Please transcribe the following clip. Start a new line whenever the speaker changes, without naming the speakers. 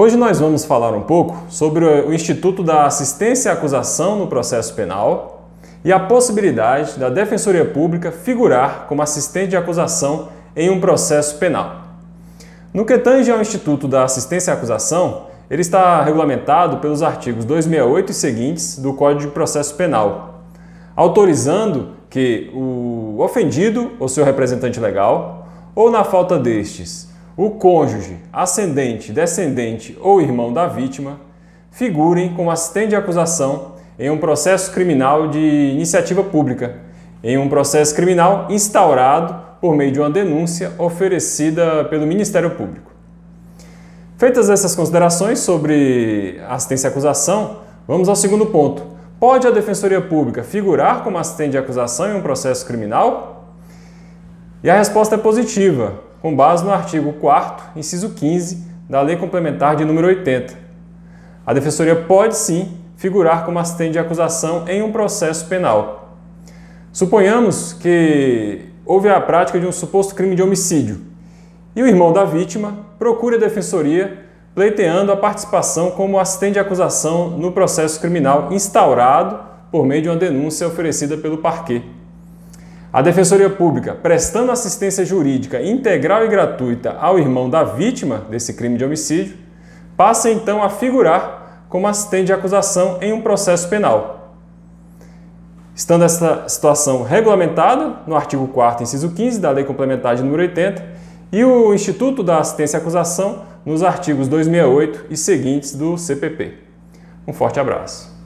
Hoje nós vamos falar um pouco sobre o Instituto da Assistência à Acusação no Processo Penal e a possibilidade da Defensoria Pública figurar como assistente de acusação em um processo penal. No que tange ao Instituto da Assistência à Acusação, ele está regulamentado pelos artigos 268 e seguintes do Código de Processo Penal, autorizando que o ofendido ou seu representante legal, ou na falta destes, o cônjuge, ascendente, descendente ou irmão da vítima figurem como assistente de acusação em um processo criminal de iniciativa pública, em um processo criminal instaurado por meio de uma denúncia oferecida pelo Ministério Público. Feitas essas considerações sobre assistência à acusação, vamos ao segundo ponto. Pode a Defensoria Pública figurar como assistente de acusação em um processo criminal? E a resposta é positiva, com base no artigo 4 inciso 15 da Lei Complementar de número 80. A Defensoria pode sim figurar como assistente de acusação em um processo penal. Suponhamos que houve a prática de um suposto crime de homicídio e o irmão da vítima procure a Defensoria pleiteando a participação como assistente de acusação no processo criminal instaurado por meio de uma denúncia oferecida pelo parquet. A Defensoria Pública, prestando assistência jurídica integral e gratuita ao irmão da vítima desse crime de homicídio, passa então a figurar como assistente de acusação em um processo penal. Estando essa situação regulamentada no artigo 4 inciso 15 da Lei Complementar de número 80 e o Instituto da Assistência à Acusação nos artigos 268 e seguintes do CPP. Um forte abraço.